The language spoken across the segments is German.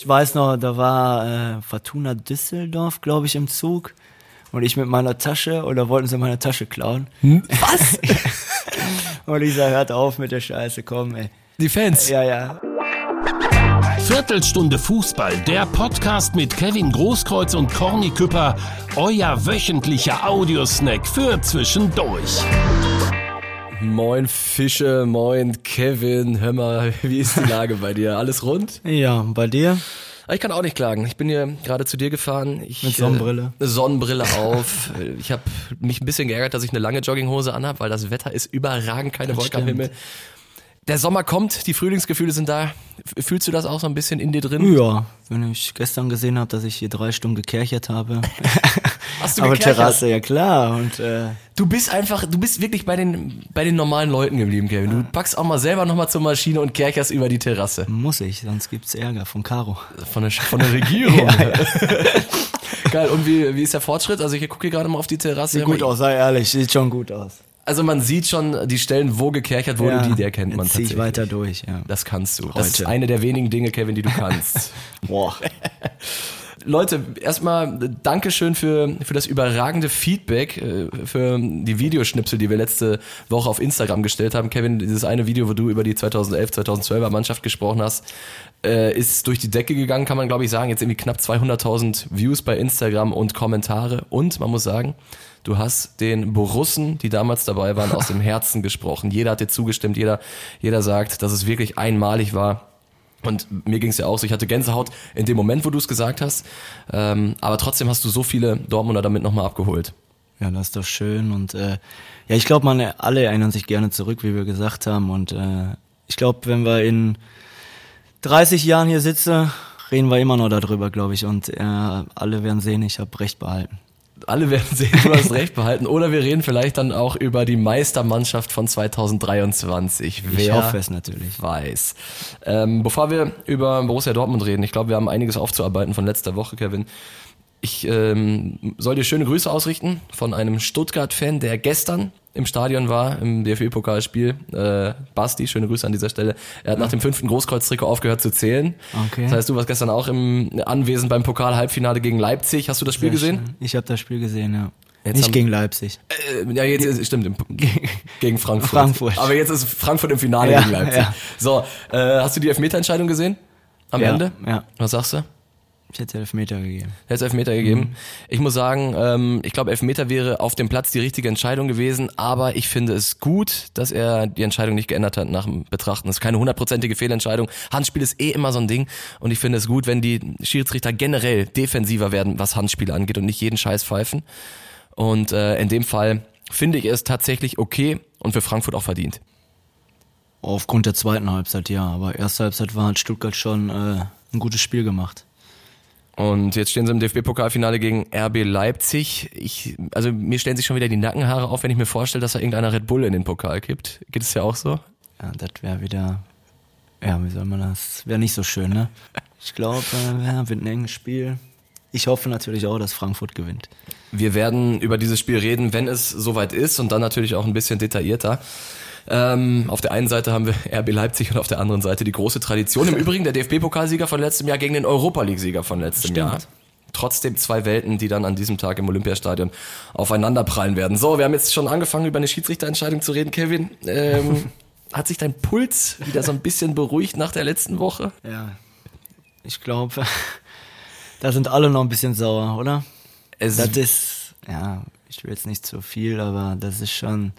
Ich weiß noch, da war äh, Fortuna Düsseldorf, glaube ich, im Zug. Und ich mit meiner Tasche oder wollten sie meine Tasche klauen. Hm? Was? und ich sag, hört auf mit der Scheiße, komm, ey. Die Fans? Ja, ja. Viertelstunde Fußball, der Podcast mit Kevin Großkreuz und Corny Küpper, euer wöchentlicher Audiosnack für zwischendurch. Moin Fische, moin Kevin, hör mal, wie ist die Lage bei dir? Alles rund? Ja, bei dir? Ich kann auch nicht klagen. Ich bin hier gerade zu dir gefahren. Ich, Mit Sonnenbrille. Äh, Sonnenbrille auf. ich habe mich ein bisschen geärgert, dass ich eine lange Jogginghose anhab, weil das Wetter ist überragend, keine Das Wolke am stimmt. Himmel. Der Sommer kommt, die Frühlingsgefühle sind da. Fühlst du das auch so ein bisschen in dir drin? Ja, wenn ich gestern gesehen habe, dass ich hier drei Stunden gekerchert habe. Hast du Aber? Terrasse, ja klar. Und äh, Du bist einfach, du bist wirklich bei den, bei den normalen Leuten geblieben, Kevin. Du packst auch mal selber nochmal zur Maschine und kercherst über die Terrasse. muss ich, sonst gibt's Ärger von Caro. Von der, von der Regierung. Geil, und wie, wie ist der Fortschritt? Also ich gucke hier gerade mal auf die Terrasse. Sieht gut aus, sei ehrlich, sieht schon gut aus. Also man sieht schon die Stellen, wo gekerchert wurde, die, die erkennt man Jetzt zieh ich tatsächlich. weiter durch, ja. Das kannst du. Das ist Heute. eine der wenigen Dinge, Kevin, die du kannst. Boah. Leute, erstmal Dankeschön für, für das überragende Feedback, äh, für die Videoschnipsel, die wir letzte Woche auf Instagram gestellt haben. Kevin, dieses eine Video, wo du über die 2011, 2012er Mannschaft gesprochen hast, äh, ist durch die Decke gegangen, kann man glaube ich sagen. Jetzt irgendwie knapp 200.000 Views bei Instagram und Kommentare. Und man muss sagen, du hast den Borussen, die damals dabei waren, aus dem Herzen gesprochen. Jeder hat dir zugestimmt, jeder, jeder sagt, dass es wirklich einmalig war. Und mir ging es ja auch so, ich hatte Gänsehaut in dem Moment, wo du es gesagt hast. Ähm, aber trotzdem hast du so viele Dortmunder damit nochmal abgeholt. Ja, das ist doch schön. Und äh, ja, ich glaube, man alle erinnern sich gerne zurück, wie wir gesagt haben. Und äh, ich glaube, wenn wir in 30 Jahren hier sitzen, reden wir immer noch darüber, glaube ich. Und äh, alle werden sehen, ich habe recht behalten. Alle werden sehen, du hast recht behalten. Oder wir reden vielleicht dann auch über die Meistermannschaft von 2023. Wer Ich hoffe es natürlich. weiß. Ähm, bevor wir über Borussia Dortmund reden, ich glaube, wir haben einiges aufzuarbeiten von letzter Woche, Kevin. Ich ähm, soll dir schöne Grüße ausrichten von einem Stuttgart-Fan, der gestern im Stadion war, im DFB-Pokalspiel. Äh, Basti, schöne Grüße an dieser Stelle. Er hat nach dem fünften Großkreuztrikot aufgehört zu zählen. Okay. Das heißt, du warst gestern auch im Anwesen beim Pokal-Halbfinale gegen Leipzig. Hast du das Spiel gesehen? Ich habe das Spiel gesehen, ja. Jetzt Nicht haben- gegen Leipzig. Äh, ja, jetzt stimmt, im, gegen Frankfurt. Frankfurt. Aber jetzt ist Frankfurt im Finale Ja, gegen Leipzig. ja. So, äh, hast du die Elfmeterentscheidung gesehen? Am Ja, Ende? ja. Was sagst du? Ich hätte Elfmeter gegeben. Hätte Elfmeter gegeben. Mhm. Ich muss sagen, ähm, ich glaube, Elfmeter wäre auf dem Platz die richtige Entscheidung gewesen, aber ich finde es gut, dass er die Entscheidung nicht geändert hat nach dem Betrachten. Das ist keine hundertprozentige Fehlentscheidung. Handspiel ist eh immer so ein Ding und ich finde es gut, wenn die Schiedsrichter generell defensiver werden, was Handspiele angeht und nicht jeden Scheiß pfeifen. Und äh, in dem Fall finde ich es tatsächlich okay und für Frankfurt auch verdient. Aufgrund der zweiten Halbzeit, ja. Aber erste Halbzeit war halt Stuttgart schon äh, ein gutes Spiel gemacht. Und jetzt stehen sie im DFB-Pokalfinale gegen RB Leipzig. Ich, also mir stellen sich schon wieder die Nackenhaare auf, wenn ich mir vorstelle, dass da irgendeiner Red Bull in den Pokal kippt. Geht es ja auch so? Ja, das wäre wieder, ja, wie soll man das, wäre nicht so schön, ne? Ich glaube, äh, ja, wird ein enges Spiel. Ich hoffe natürlich auch, dass Frankfurt gewinnt. Wir werden über dieses Spiel reden, wenn es soweit ist und dann natürlich auch ein bisschen detaillierter. Ähm, auf der einen Seite haben wir RB Leipzig und auf der anderen Seite die große Tradition. Im Übrigen der DFB-Pokalsieger von letztem Jahr gegen den Europa League-Sieger von letztem Stimmt. Jahr. Trotzdem zwei Welten, die dann an diesem Tag im Olympiastadion aufeinanderprallen werden. So, wir haben jetzt schon angefangen, über eine Schiedsrichterentscheidung zu reden, Kevin. Ähm, hat sich dein Puls wieder so ein bisschen beruhigt nach der letzten Woche? Ja, ich glaube, da sind alle noch ein bisschen sauer, oder? Es, Das ist, ja, ich will jetzt nicht zu viel, aber das ist schon,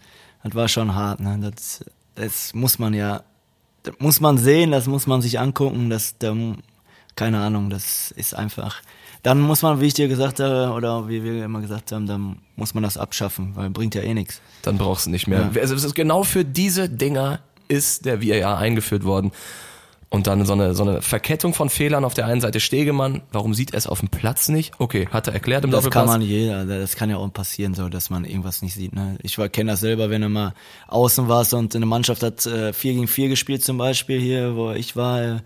das war schon hart, ne? Das, das muss man ja, das muss man sehen, das muss man sich angucken, das, da, keine Ahnung, das ist einfach, dann muss man, wie ich dir gesagt habe, oder wie wir immer gesagt haben, dann muss man das abschaffen, weil bringt ja eh nichts. dann brauchst du nicht mehr. Ja. Also es ist genau für diese Dinger ist der VAR eingeführt worden. Und dann so eine, so eine Verkettung von Fehlern auf der einen Seite Stegemann. Warum sieht er es auf dem Platz nicht? Okay, hat er erklärt im Das Doppelpass. kann man jeder, das kann ja auch passieren, so dass man irgendwas nicht sieht. Ne? Ich kenne das selber, wenn du mal außen warst und eine Mannschaft hat äh, 4 gegen 4 gespielt zum Beispiel hier, wo ich war, äh,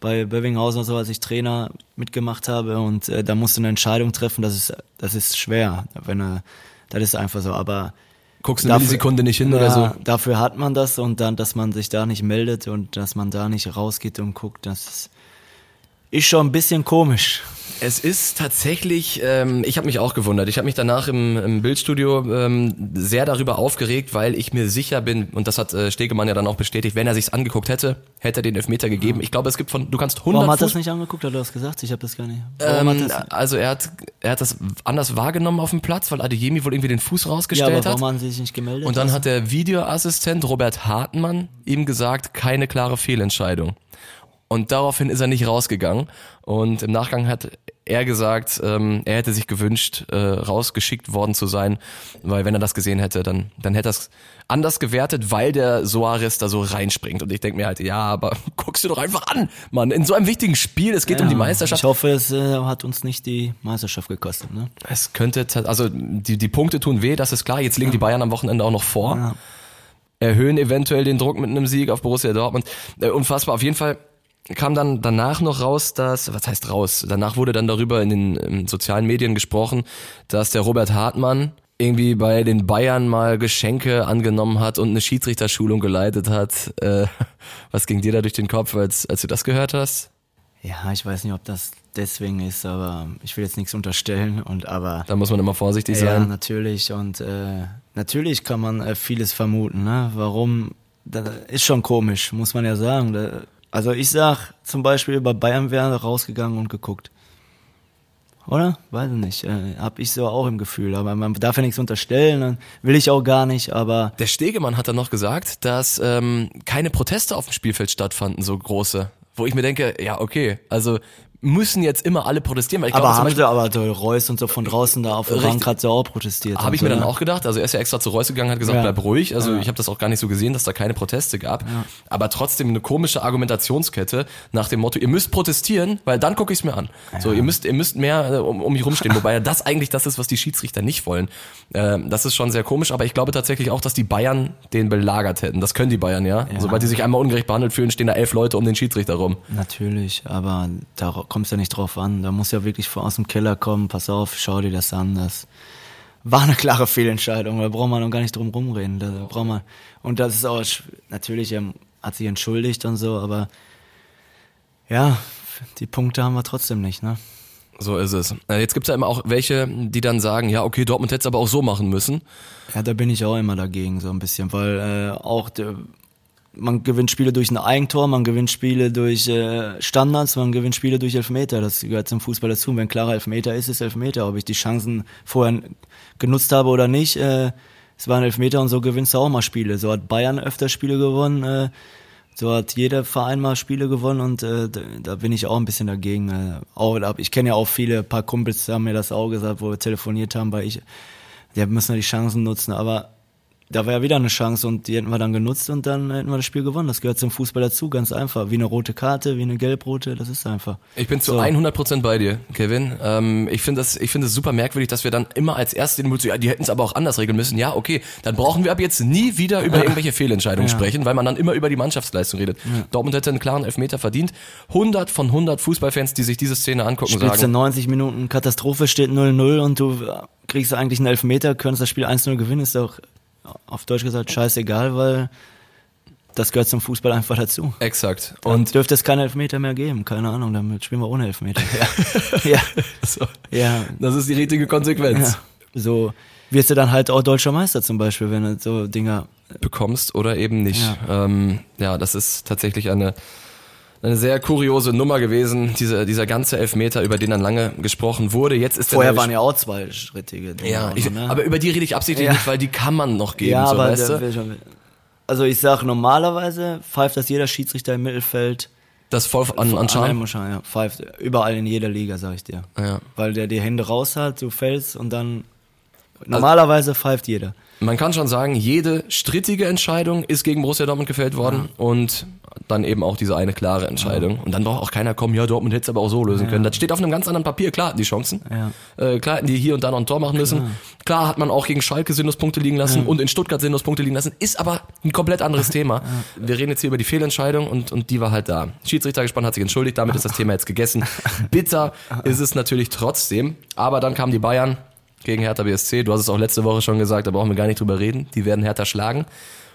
bei Bövinghausen und so, als ich Trainer mitgemacht habe und äh, da musst du eine Entscheidung treffen, das ist, das ist schwer, wenn äh, das ist einfach so, aber Guckst eine Millisekunde nicht hin oder so. Dafür hat man das und dann, dass man sich da nicht meldet und dass man da nicht rausgeht und guckt, das ist, schon ein bisschen komisch. Es ist tatsächlich, ähm, ich habe mich auch gewundert. Ich habe mich danach im, im Bildstudio ähm, sehr darüber aufgeregt, weil ich mir sicher bin, und das hat äh, Stegemann ja dann auch bestätigt, wenn er sich's angeguckt hätte, hätte er den Elfmeter gegeben. Ich glaube, es gibt von, du kannst 100 Warum hat er Fuß- das nicht angeguckt? Hat er das gesagt? Ich habe das gar nicht. Warum ähm, hat das, also er hat, er hat das anders wahrgenommen auf dem Platz, weil Adeyemi wohl irgendwie den Fuß ja, rausgestellt aber hat. warum haben sie sich nicht gemeldet? Und dann hat der Videoassistent Robert Hartmann ihm gesagt, keine klare Fehlentscheidung. Und daraufhin ist er nicht rausgegangen. Und im Nachgang hat er gesagt, ähm, er hätte sich gewünscht, äh, rausgeschickt worden zu sein, weil wenn er das gesehen hätte, dann, dann hätte er es anders gewertet, weil der Soares da so reinspringt. Und ich denke mir halt, ja, aber guckst du doch einfach an, Mann. In so einem wichtigen Spiel, es geht um die Meisterschaft. Ich hoffe, es äh, hat uns nicht die Meisterschaft gekostet. Ne? Es könnte, also die, die Punkte tun weh, das ist klar. Jetzt legen die Bayern am Wochenende auch noch vor. Ja. Erhöhen eventuell den Druck mit einem Sieg auf Borussia Dortmund. Äh, unfassbar. Auf jeden Fall kam dann danach noch raus, dass, was heißt raus? Danach wurde dann darüber in den in sozialen Medien gesprochen, dass der Robert Hartmann irgendwie bei den Bayern mal Geschenke angenommen hat und eine Schiedsrichterschulung geleitet hat. Äh, was ging dir da durch den Kopf, als, als du das gehört hast? Ja, ich weiß nicht, ob das deswegen ist, aber ich will jetzt nichts unterstellen. Und aber Da muss man immer vorsichtig ja, sein. natürlich und äh, natürlich kann man äh, vieles vermuten. Ne? Warum? Das ist schon komisch, muss man ja sagen. Da, also ich sag zum Beispiel bei Bayern wäre rausgegangen und geguckt. Oder? Weiß ich nicht. Äh, hab ich so auch im Gefühl. Aber man darf ja nichts unterstellen, und will ich auch gar nicht, aber Der Stegemann hat dann noch gesagt, dass ähm, keine Proteste auf dem Spielfeld stattfanden, so große. Wo ich mir denke, ja, okay, also müssen jetzt immer alle protestieren, weil ich glaube aber zum haben Beispiel, sie aber der Reus und so von draußen da auf Richtig. Bank hat sie auch protestiert. habe ich und mir so, dann auch gedacht, also er ist ja extra zu Reus gegangen, hat gesagt, Ja. bleib ruhig. Also Ja. ich habe das auch gar nicht so gesehen, dass da keine Proteste gab. Aber trotzdem eine komische Argumentationskette nach dem Motto, ihr müsst protestieren, weil dann gucke ich es mir an. So, ihr müsst, ihr müsst mehr äh, um, um mich rumstehen, wobei ja das eigentlich das ist, was die Schiedsrichter nicht wollen. Ähm, das ist schon sehr komisch, aber ich glaube tatsächlich auch, dass die Bayern den belagert hätten. Das können die Bayern, ja. Sobald die sich einmal ungerecht behandelt fühlen, stehen da elf Leute um den Schiedsrichter rum. Natürlich, aber da kommt es ja nicht drauf an. Da muss ja wirklich aus dem Keller kommen. Pass auf, schau dir das an. Das war eine klare Fehlentscheidung. Da braucht man noch gar nicht drum rumreden. Da braucht man und das ist auch natürlich er hat sich entschuldigt und so, aber ja, die Punkte haben wir trotzdem nicht, ne? So ist es. Äh, Jetzt gibt's ja immer auch welche, die dann sagen, ja, okay, Dortmund hätte es aber auch so machen müssen. Ja, da bin ich auch immer dagegen so ein bisschen, weil äh, auch der, man gewinnt Spiele durch ein Eigentor, man gewinnt Spiele durch äh, Standards, man gewinnt Spiele durch Elfmeter. Das gehört zum Fußball dazu. Und wenn klarer Elfmeter ist, ist Elfmeter. Ob ich die Chancen vorher genutzt habe oder nicht, äh, es waren Elfmeter und so gewinnst du auch mal Spiele. So hat Bayern öfter Spiele gewonnen, äh, so hat jeder Verein mal Spiele gewonnen und äh, da, da bin ich auch ein bisschen dagegen. Äh, auch, ich kenne ja auch viele, paar Kumpels haben mir das auch gesagt, wo wir telefoniert haben, weil ich, wir müssen ja die Chancen nutzen, aber da war ja wieder eine Chance und die hätten wir dann genutzt und dann hätten wir das Spiel gewonnen. Das gehört zum Fußball dazu, ganz einfach. Wie eine rote Karte, wie eine gelbrote, das ist einfach. Ich bin zu So. 100% bei dir, Kevin. Ähm, ich finde das, ich finde es super merkwürdig, dass wir dann immer als erstes den Mut so, ja, die hätten es aber auch anders regeln müssen. Ja, okay, dann brauchen wir ab jetzt nie wieder über irgendwelche Fehlentscheidungen Ja. sprechen, weil man dann immer über die Mannschaftsleistung redet. Dortmund hätte einen klaren Elfmeter verdient. 100 von 100 Fußballfans, die sich diese Szene angucken, Spielst du sagen, 90 Minuten Katastrophe, steht 0-0 und du kriegst eigentlich einen Elfmeter, könntest das Spiel 1-0 gewinnen, ist doch auf Deutsch gesagt scheißegal, weil das gehört zum Fußball einfach dazu. exakt. Und Und dürfte es keine Elfmeter mehr geben, keine Ahnung, damit spielen wir ohne Elfmeter. Ja, ja, so, ja, das ist die richtige Konsequenz. ja. So wirst du dann halt auch deutscher Meister zum Beispiel, wenn du so Dinger bekommst oder eben nicht. Ja, ähm, ja das ist tatsächlich eine, eine sehr kuriose Nummer gewesen, diese, dieser ganze Elfmeter, über den dann lange gesprochen wurde. Jetzt ist Vorher waren ja auch zwei strittige Dinge. ja, ich, ne? aber über die rede ich absichtlich Ja. nicht, weil die kann man noch geben, ja, so, aber weißt du? also ich sage normalerweise pfeift das jeder Schiedsrichter im Mittelfeld Das voll an, an An Schein, ja, pfeift überall in jeder Liga, sag ich dir. Ja. Weil der die Hände raus hat, du fällst und dann normalerweise pfeift jeder. Man kann schon sagen, jede strittige Entscheidung ist gegen Borussia Dortmund gefällt worden und dann eben auch diese eine klare Entscheidung. Und dann braucht auch keiner kommen, ja, Dortmund hätte es aber auch so lösen können. Das steht auf einem ganz anderen Papier, klar hatten die Chancen. Ja. Äh, klar hätten die hier und da noch ein Tor machen müssen. Klar hat man auch gegen Schalke Sinnlospunkte liegen lassen und in Stuttgart Sinnlospunkte liegen lassen. Ist aber ein komplett anderes Thema. Wir reden jetzt hier über die Fehlentscheidung und, und die war halt da. Schiedsrichter gespannt, hat sich entschuldigt, damit ist das Thema jetzt gegessen. Bitter ist es natürlich trotzdem. Aber dann kamen die Bayern gegen Hertha BSC. Du hast es auch letzte Woche schon gesagt, da brauchen wir gar nicht drüber reden. Die werden Hertha schlagen.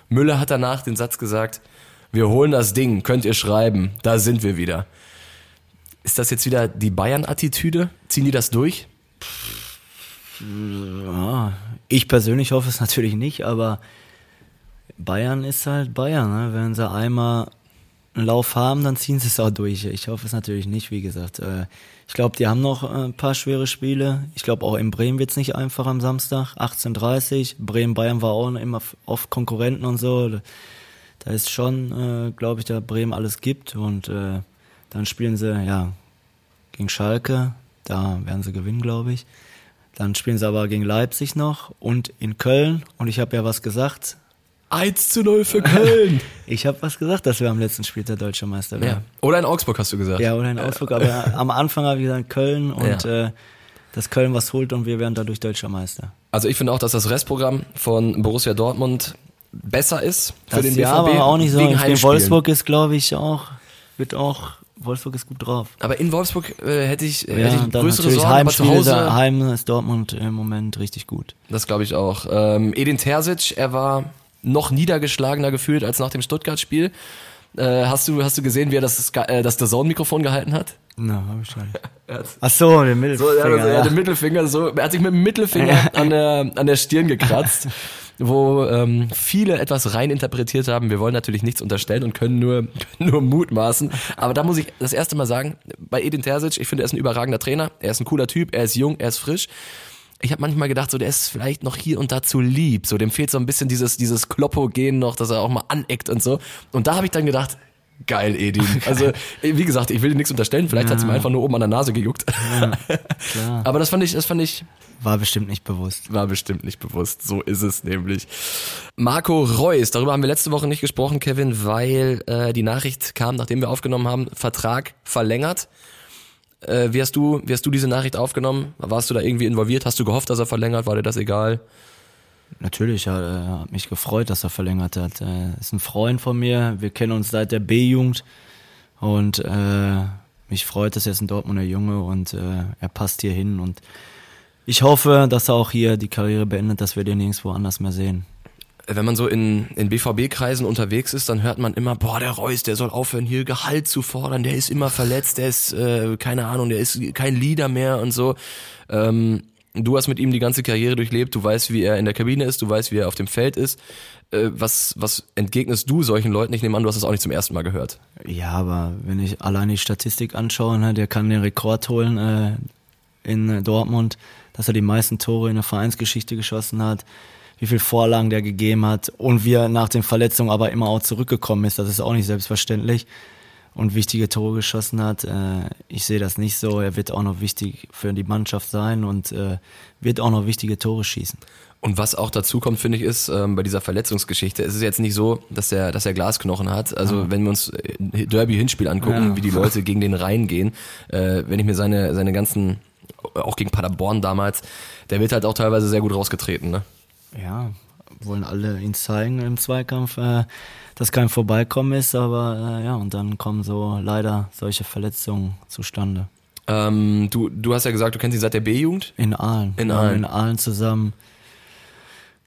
Müller hat danach den Satz gesagt, wir holen das Ding, könnt ihr schreiben, da sind wir wieder. Ist das jetzt wieder die Bayern-Attitüde? Ziehen die das durch? Ja, ich persönlich hoffe es natürlich nicht, aber Bayern ist halt Bayern. Ne? Wenn sie einmal einen Lauf haben, dann ziehen sie es auch durch. Ich hoffe es natürlich nicht, wie gesagt. Äh, ich glaube, die haben noch äh, ein paar schwere Spiele. Ich glaube, auch in Bremen wird es nicht einfach am Samstag. 18.30 Bremen-Bayern war auch immer oft Konkurrenten und so. Da ist schon, äh, glaube ich, da Bremen alles gibt. Und dann spielen sie, ja, gegen Schalke. Da werden sie gewinnen, glaube ich. Dann spielen sie aber gegen Leipzig noch und in Köln. Und ich habe ja was gesagt. 1 zu 0 für Köln. Ich habe was gesagt, dass wir am letzten Spiel der Deutsche Meister ja. werden. Oder in Augsburg hast du gesagt. Ja, oder in Augsburg. Aber am Anfang habe ich gesagt Köln und Ja. äh, dass Köln was holt und wir werden dadurch Deutscher Meister. Also ich finde auch, dass das Restprogramm von Borussia Dortmund besser ist für Das den ja, BVB. aber auch nicht so. wegen. Wolfsburg ist, glaube ich, auch, wird auch, Wolfsburg ist gut drauf. Aber in Wolfsburg äh, hätte ich, Ja, hätte ich größere natürlich Sorgen, aber zu Heimspiele, Hause, Heim ist Dortmund im Moment richtig gut. das glaube ich auch. Ähm, Edin Terzic, er war noch niedergeschlagener gefühlt als nach dem Stuttgart-Spiel. Äh, hast, du, hast du gesehen, wie er das, äh, das DAZN-Mikrofon gehalten hat? Na, hab ich schon. Ach so, den So, Mittelfinger. er, hat- er ja. den Mittelfinger so, er hat sich mit dem Mittelfinger an der, an der Stirn gekratzt, wo ähm, viele etwas rein interpretiert haben. Wir wollen natürlich nichts unterstellen und können nur, können nur mutmaßen. Aber da muss ich das erste Mal sagen, bei Edin Terzic, ich finde, er ist ein überragender Trainer, er ist ein cooler Typ, er ist jung, er ist frisch. Ich habe manchmal gedacht, so der ist vielleicht noch hier und da zu lieb. So dem fehlt so ein bisschen dieses dieses Kloppo-Gen noch, dass er auch mal aneckt und so. Und da habe ich dann gedacht, geil, Edin. Also wie gesagt, ich will dir nichts unterstellen. Vielleicht hat's ihm einfach nur oben an der Nase gejuckt. Klar. Aber das fand ich, das fand ich, War bestimmt nicht bewusst. war bestimmt nicht bewusst. So ist es nämlich. Marco Reus, darüber haben wir letzte Woche nicht gesprochen, Kevin, weil äh, die Nachricht kam, nachdem wir aufgenommen haben, Vertrag verlängert. Äh, wie hast du, wie hast du diese Nachricht aufgenommen? Warst du da irgendwie involviert? Hast du gehofft, dass er verlängert? War dir das egal? Natürlich, er äh, hat mich gefreut, dass er verlängert hat. Er ist ein Freund von mir. Wir kennen uns seit der B-Jugend und äh, mich freut es, er ist ein Dortmunder Junge und äh, er passt hier hin und ich hoffe, dass er auch hier die Karriere beendet, dass wir den nirgendwo anders mehr sehen. Wenn man so in, in BVB-Kreisen unterwegs ist, dann hört man immer, boah, der Reus, der soll aufhören, hier Gehalt zu fordern, der ist immer verletzt, der ist, äh, keine Ahnung, der ist kein Leader mehr und so. Ähm, du hast mit ihm die ganze Karriere durchlebt, du weißt, wie er in der Kabine ist, du weißt, wie er auf dem Feld ist. Äh, was, was entgegnest du solchen Leuten? Ich nehme an, du hast das auch nicht zum ersten Mal gehört. Ja, aber wenn ich allein die Statistik anschaue, ne, der kann den Rekord holen äh, in Dortmund, dass er die meisten Tore in der Vereinsgeschichte geschossen hat, wie viel Vorlagen der gegeben hat und wie er nach den Verletzungen aber immer auch zurückgekommen ist. Das ist auch nicht selbstverständlich und wichtige Tore geschossen hat. Äh, ich sehe das nicht so. Er wird auch noch wichtig für die Mannschaft sein und äh, wird auch noch wichtige Tore schießen. Und was auch dazu kommt, finde ich, ist ähm, bei dieser Verletzungsgeschichte, es ist jetzt nicht so, dass er, dass er Glasknochen hat. Also wenn wir uns äh, Derby-Hinspiel angucken, Ja. wie die Leute gegen den reingehen, äh, wenn ich mir seine, seine ganzen, auch gegen Paderborn damals, der wird halt auch teilweise sehr gut rausgetreten, ne? Ja, wollen alle ihn zeigen im Zweikampf, äh, dass kein Vorbeikommen ist, aber äh, ja, und dann kommen so leider solche Verletzungen zustande. Ähm, du, du hast ja gesagt, du kennst ihn seit der B-Jugend. In Aalen. In Aalen. In Aalen zusammen,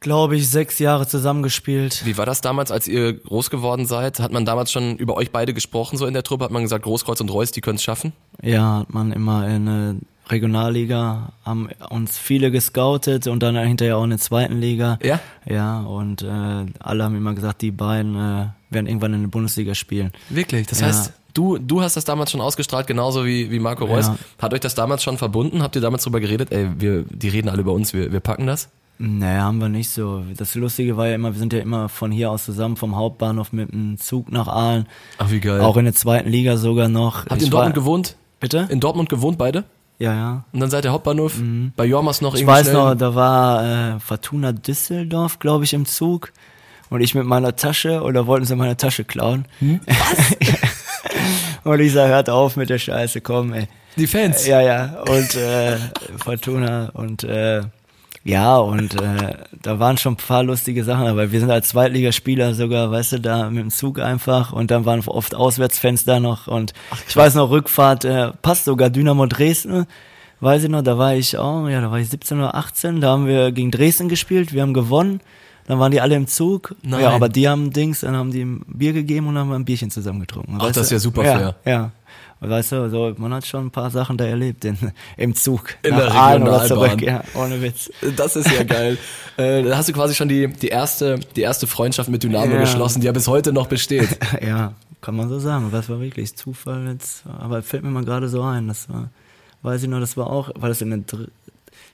glaube ich, sechs Jahre zusammengespielt. Wie war das damals, als ihr groß geworden seid? Hat man damals schon über euch beide gesprochen, so in der Truppe? Hat man gesagt, Großkreuz und Reus, die können es schaffen? Ja, hat man immer in Regionalliga, haben uns viele gescoutet und dann hinterher auch in der zweiten Liga. Ja? Ja, und äh, alle haben immer gesagt, die beiden äh, werden irgendwann in der Bundesliga spielen. Wirklich? Das Ja. heißt, du, du hast das damals schon ausgestrahlt, genauso wie, wie Marco Reus. Ja. Hat euch das damals schon verbunden? Habt ihr damals drüber geredet? Ey, wir, die reden alle über uns, wir, wir packen das? Nee, haben wir nicht so. Das Lustige war ja immer, wir sind ja immer von hier aus zusammen vom Hauptbahnhof mit dem Zug nach Aalen. Ach, wie geil. Auch in der zweiten Liga sogar noch. Habt ihr in Dortmund gewohnt? Bitte? In Dortmund gewohnt beide? Ja, ja. Und dann seid ihr Hauptbahnhof bei Jormas noch Ich irgendwie weiß schnell. noch, da war äh, Fortuna Düsseldorf, glaube ich, im Zug. Und ich mit meiner Tasche, oder wollten sie meine Tasche klauen. Hm? und ich sag, hört auf mit der Scheiße, komm, ey. Die Fans. Ja, ja. Und äh, Fortuna und äh, ja, und äh, da waren schon ein paar lustige Sachen, aber wir sind als Zweitligaspieler sogar, weißt du, da mit dem Zug einfach und dann waren oft Auswärtsfans da noch und ich weiß noch, Rückfahrt, äh, passt sogar Dynamo Dresden, weiß ich noch, da war ich auch, ja, da war ich 17 oder 18, da haben wir gegen Dresden gespielt, wir haben gewonnen, dann waren die alle im Zug, Nein. ja, aber die haben Dings, dann haben die ein Bier gegeben und dann haben wir ein Bierchen zusammen getrunken. Ach, das ist ja super ja, fair. Ja, Weißt du, so, man hat schon ein paar Sachen da erlebt in, im Zug. In der Regionalbahn. zurück, ja, ohne Witz. Das ist ja geil. äh, da hast du quasi schon die, die, erste, die erste Freundschaft mit Dynamo Ja. geschlossen, die ja bis heute noch besteht. Ja, kann man so sagen. Das war wirklich Zufall jetzt. Aber fällt mir mal gerade so ein. Das war, weiß ich noch, das war auch, war das in der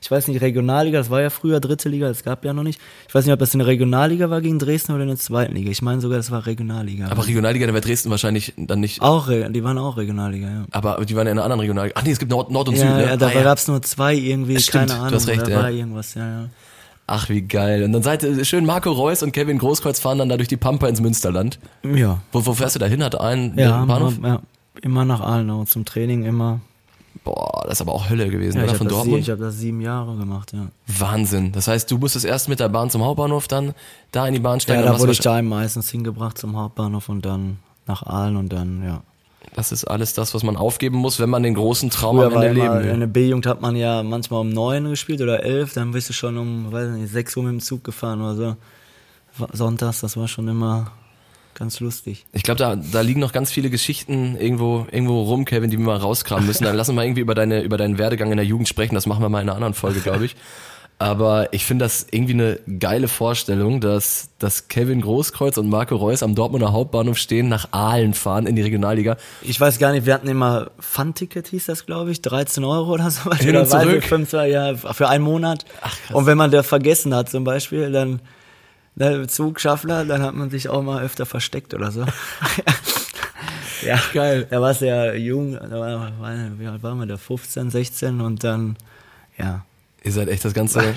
ich weiß nicht, Regionalliga, das war ja früher dritte Liga, das gab ja noch nicht. Ich weiß nicht, ob das in der Regionalliga war gegen Dresden oder in der zweiten Liga. Ich meine sogar, das war Regionalliga. Aber Regionalliga, da wäre Dresden wahrscheinlich dann nicht. auch, die waren auch Regionalliga, ja. Aber die waren in einer anderen Regionalliga. Ach nee, es gibt Nord, Nord und Ja, Süd, ne? ja, da Ah, ja. gab's nur zwei irgendwie, Stimmt, keine du Ahnung. hast recht, da ja. war irgendwas, ja, ja. Ach, wie geil. Und dann seid ihr schön Marco Reus und Kevin Großkreuz fahren dann da durch die Pampa ins Münsterland. Ja, Wo, wo fährst du da hin? Hat einen ja, Bahnhof? ja, immer nach Alenau zum Training immer. Boah, das ist aber auch Hölle gewesen, Ja, ich oder? habe Von das, sie- Dortmund? ich hab das sieben Jahre gemacht, ja. Wahnsinn. Das heißt, du musstest erst mit der Bahn zum Hauptbahnhof, dann da in die Bahn steigen. Ja, dann da wurde ich daheim meistens hingebracht zum Hauptbahnhof und dann nach Aalen und dann, ja. Das ist alles das, was man aufgeben muss, wenn man den großen Traum Früher am Ende leben will. in der B-Jugend hat man ja manchmal um neun gespielt oder elf, dann bist du schon um, weiß nicht, sechs Uhr mit dem Zug gefahren oder so. Sonntags, das war schon immer ganz lustig. Ich glaube, da, da liegen noch ganz viele Geschichten irgendwo, irgendwo rum, Kevin, die wir mal rauskramen müssen. Dann lass uns mal irgendwie über, deine, über deinen Werdegang in der Jugend sprechen. Das machen wir mal in einer anderen Folge, glaube ich. Aber ich finde das irgendwie eine geile Vorstellung, dass, dass Kevin Großkreuz und Marco Reus am Dortmunder Hauptbahnhof stehen, nach Aalen fahren in die Regionalliga. Ich weiß gar nicht, wir hatten immer Fun-Ticket, hieß das, glaube ich, 13 Euro oder so. Hin und zurück. ich, fünf, zwei, ja, für einen Monat. und wenn man der vergessen hat zum Beispiel, dann ne, Zugschaffler, dann hat man sich auch mal öfter versteckt oder so. ja, Geil. Da war ja jung, da war, wie alt waren wir da, 15, 16 und dann, ja. Ihr seid echt das ganze,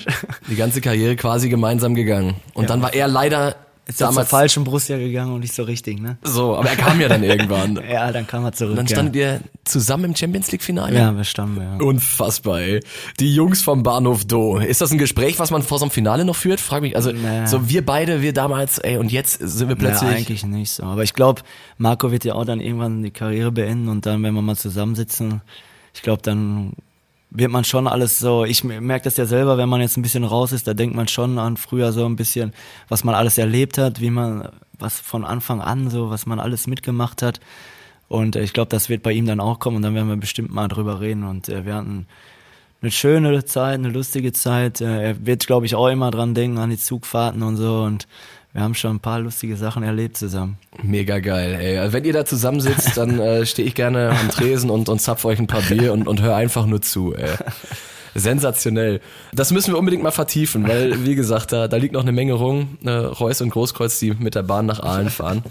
die ganze Karriere quasi gemeinsam gegangen. Und Ja. dann war er leider Ist ja zur damals falschen Borussia gegangen und nicht so richtig, ne? so, aber er kam ja dann irgendwann. Und Ja, dann kam er zurück. dann standet ihr zusammen im Champions League Finale. ja. ja, wir standen, ja. Unfassbar, ey. Die Jungs vom Bahnhof Do. Ist das ein Gespräch, was man vor so einem Finale noch führt? Frag mich, also Nee. so wir beide, wir damals, ey, und jetzt sind wir plötzlich. Ja, eigentlich nicht so. Aber ich glaube, Marco wird ja auch dann irgendwann die Karriere beenden und dann, wenn wir mal zusammensitzen, ich glaube, dann wird man schon alles so, ich merke das ja selber, wenn man jetzt ein bisschen raus ist, da denkt man schon an früher so ein bisschen, was man alles erlebt hat, wie man, was von Anfang an so, was man alles mitgemacht hat. Und äh, ich glaube, das wird bei ihm dann auch kommen und dann werden wir bestimmt mal drüber reden. Und äh, wir hatten eine schöne Zeit, eine lustige Zeit. Äh, er wird, glaube ich, auch immer dran denken, an die Zugfahrten und so. Und wir haben schon ein paar lustige Sachen erlebt zusammen. Mega geil, ey. Also wenn ihr da zusammensitzt, dann äh, stehe ich gerne am Tresen und, und zapf euch ein paar Bier und, und hör einfach nur zu, ey. Sensationell. Das müssen wir unbedingt mal vertiefen, weil, wie gesagt, da, da liegt noch eine Menge rum. Äh, Reus und Großkreuz, die mit der Bahn nach Aalen fahren.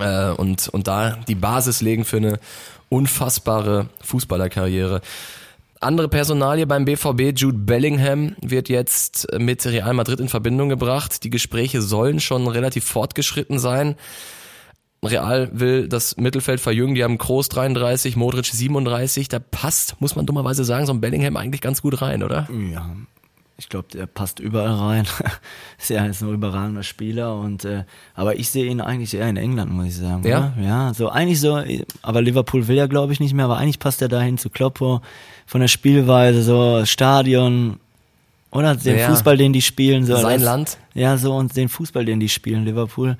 Äh, und, und da die Basis legen für eine unfassbare Fußballerkarriere. Andere Personalie beim BVB, Jude Bellingham, wird jetzt mit Real Madrid in Verbindung gebracht. Die Gespräche sollen schon relativ fortgeschritten sein. Real will das Mittelfeld verjüngen. Die haben Kroos 33, Modric 37. Da passt, muss man dummerweise sagen, so ein Bellingham eigentlich ganz gut rein, oder? Ja, ich glaube, der passt überall rein. ist ja ist ein überragender Spieler und äh, aber ich sehe ihn eigentlich eher in England, muss ich sagen. Ja? Oder? Ja, so eigentlich so, aber Liverpool will ja glaube ich nicht mehr, aber eigentlich passt er dahin zu Kloppo von der Spielweise, so Stadion oder den Ja. Fußball, den die spielen, so Sein das- Land. Ja, so und den Fußball, den die spielen, Liverpool.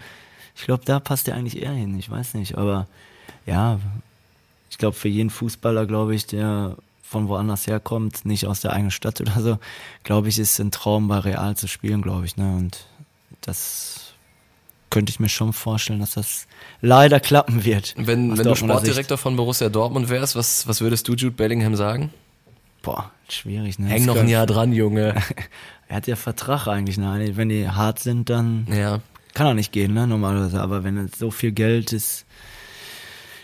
Ich glaube, da passt er eigentlich eher hin. Ich weiß nicht, aber ja, ich glaube für jeden Fußballer, glaube ich, der von woanders herkommt, nicht aus der eigenen Stadt oder so, glaube ich, ist ein Traum bei Real zu spielen, glaube ich, ne? Und das könnte ich mir schon vorstellen, dass das leider klappen wird. Wenn, wenn du Sportdirektor von Borussia Dortmund wärst, was, was würdest du Jude Bellingham sagen? Sicht. Boah, schwierig, ne? Häng noch ein Jahr dran, Junge. Er hat ja Vertrag eigentlich, ne? Wenn die hart sind, dann Ja. kann er nicht gehen, ne, normalerweise. Aber wenn es so viel Geld ist,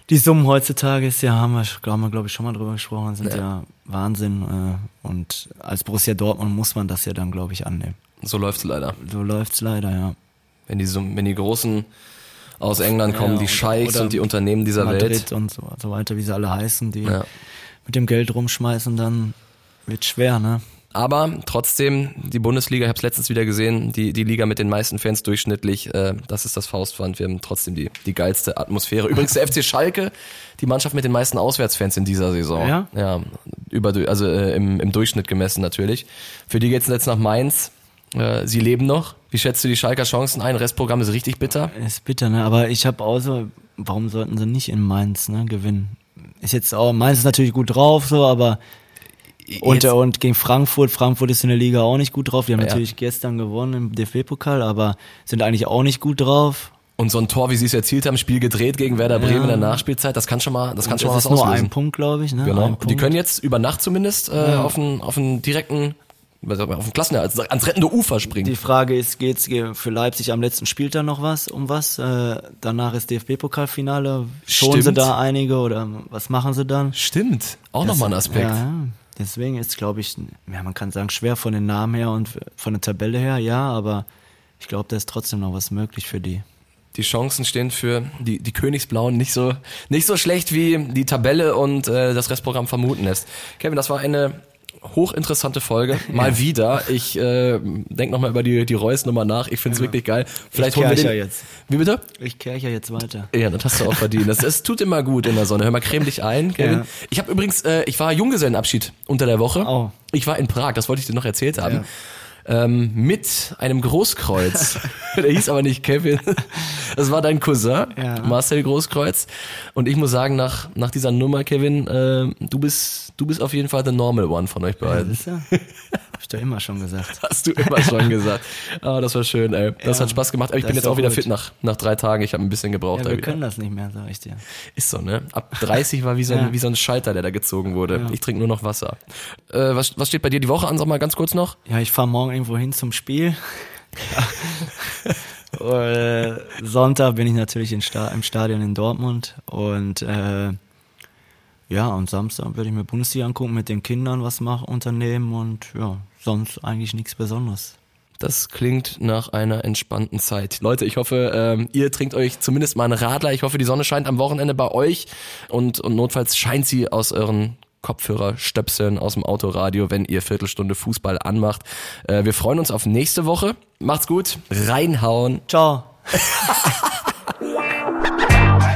die Summen heutzutage ist ja, haben wir, haben wir glaube ich, schon mal drüber gesprochen, sind Ja. ja, Wahnsinn. Äh, und als Borussia Dortmund muss man das ja dann, glaube ich, annehmen. So läuft's leider. So läuft's leider, ja. Wenn die, so, wenn die Großen aus England kommen, Ja, die Scheichs und die Unternehmen dieser Madrid Welt. und so, so weiter, wie sie alle heißen, die Ja. mit dem Geld rumschmeißen, dann wird schwer, ne? Aber trotzdem, die Bundesliga, ich habe es letztens wieder gesehen, die, die Liga mit den meisten Fans durchschnittlich, äh, das ist das Faustpfand. Wir haben trotzdem die, die geilste Atmosphäre. Übrigens der FC Schalke, die Mannschaft mit den meisten Auswärtsfans in dieser Saison. Ja? Ja, über, also äh, im, im Durchschnitt gemessen natürlich. Für die geht's jetzt nach Mainz. Äh, sie leben noch. Wie schätzt du die Schalker Chancen ein? Restprogramm ist richtig bitter. Ist bitter, ne? Aber ich habe auch so, warum sollten sie nicht in Mainz, ne, gewinnen? ist jetzt auch, Mainz ist natürlich gut drauf, so, aber und, Jetzt- und gegen Frankfurt, Frankfurt ist in der Liga auch nicht gut drauf. Die haben Ja. natürlich gestern gewonnen im DFB-Pokal, aber sind eigentlich auch nicht gut drauf. Und so ein Tor, wie sie es erzielt haben, Spiel gedreht gegen Werder Bremen Ja. in der Nachspielzeit, das kann schon mal, das kann Und schon mal das was ist nur auslösen. ein Punkt, glaube ich. Ne? Genau. Die können jetzt über Nacht zumindest äh, auf einen auf einen direkten, auf den Klassen, also ans rettende Ufer springen. Die Frage ist, geht's für Leipzig am letzten Spieltag noch was, um was? Äh, danach ist DFB-Pokalfinale. Schonen sie da einige oder was machen sie dann? Stimmt, auch nochmal ein Aspekt. Ja, ja. Deswegen ist, glaube ich, ja, man kann sagen, schwer von den Namen her und von der Tabelle her, ja, aber ich glaube, da ist trotzdem noch was möglich für die. Die Chancen stehen für die, die Königsblauen nicht so, nicht so schlecht, wie die Tabelle und äh, das Restprogramm vermuten lässt. Kevin, das war eine hochinteressante Folge. Mal wieder. Ich äh, denke nochmal über die, die Reus-Nummer nach. Ich finde es wirklich geil. Vielleicht Ich holen wir den, ja jetzt. Wie bitte? Ich kehre ja jetzt weiter. Ja, das hast du auch verdient. Das, das tut immer gut in der Sonne. Hör mal, creme dich ein, Kevin. Ja. Ich habe übrigens, äh, ich war Junggesellenabschied unter der Woche. Oh. Ich war in Prag, das wollte ich dir noch erzählt haben. Ja. Ähm, mit einem Großkreuz. der hieß aber nicht Kevin. Das war dein Cousin, Ja. Marcel Großkreuz. Und ich muss sagen, nach, nach dieser Nummer, Kevin, äh, du bist, du bist auf jeden Fall the normal one von euch Ja, beiden. du? Hab ich doch immer schon gesagt. Hast du immer schon gesagt. Ah, das war schön, ey. Das Ja, hat Spaß gemacht. Aber ich bin jetzt auch wieder gut. fit nach, nach drei Tagen. Ich habe ein bisschen gebraucht. Ja, wir wieder. können das nicht mehr, sag ich dir. Ist so, ne? Ab 30 war wie so ein, Ja. wie so ein Schalter, der da gezogen wurde. Ich trinke nur noch Wasser. Äh, was, was steht bei dir die Woche an? Sag mal ganz kurz noch. Ja, ich fahre morgen irgendwo hin zum Spiel. äh, Sonntag bin ich natürlich im Stadion in Dortmund und äh, ja, und Samstag werde ich mir Bundesliga angucken, mit den Kindern was machen, unternehmen und ja, sonst eigentlich nichts Besonderes. Das klingt nach einer entspannten Zeit. Leute, ich hoffe, ähm, ihr trinkt euch zumindest mal einen Radler. Ich hoffe, die Sonne scheint am Wochenende bei euch und, und notfalls scheint sie aus euren Kopfhörerstöpseln aus dem Autoradio, wenn ihr Viertelstunde Fußball anmacht. Äh, wir freuen uns auf nächste Woche. Macht's gut. Reinhauen. Ciao!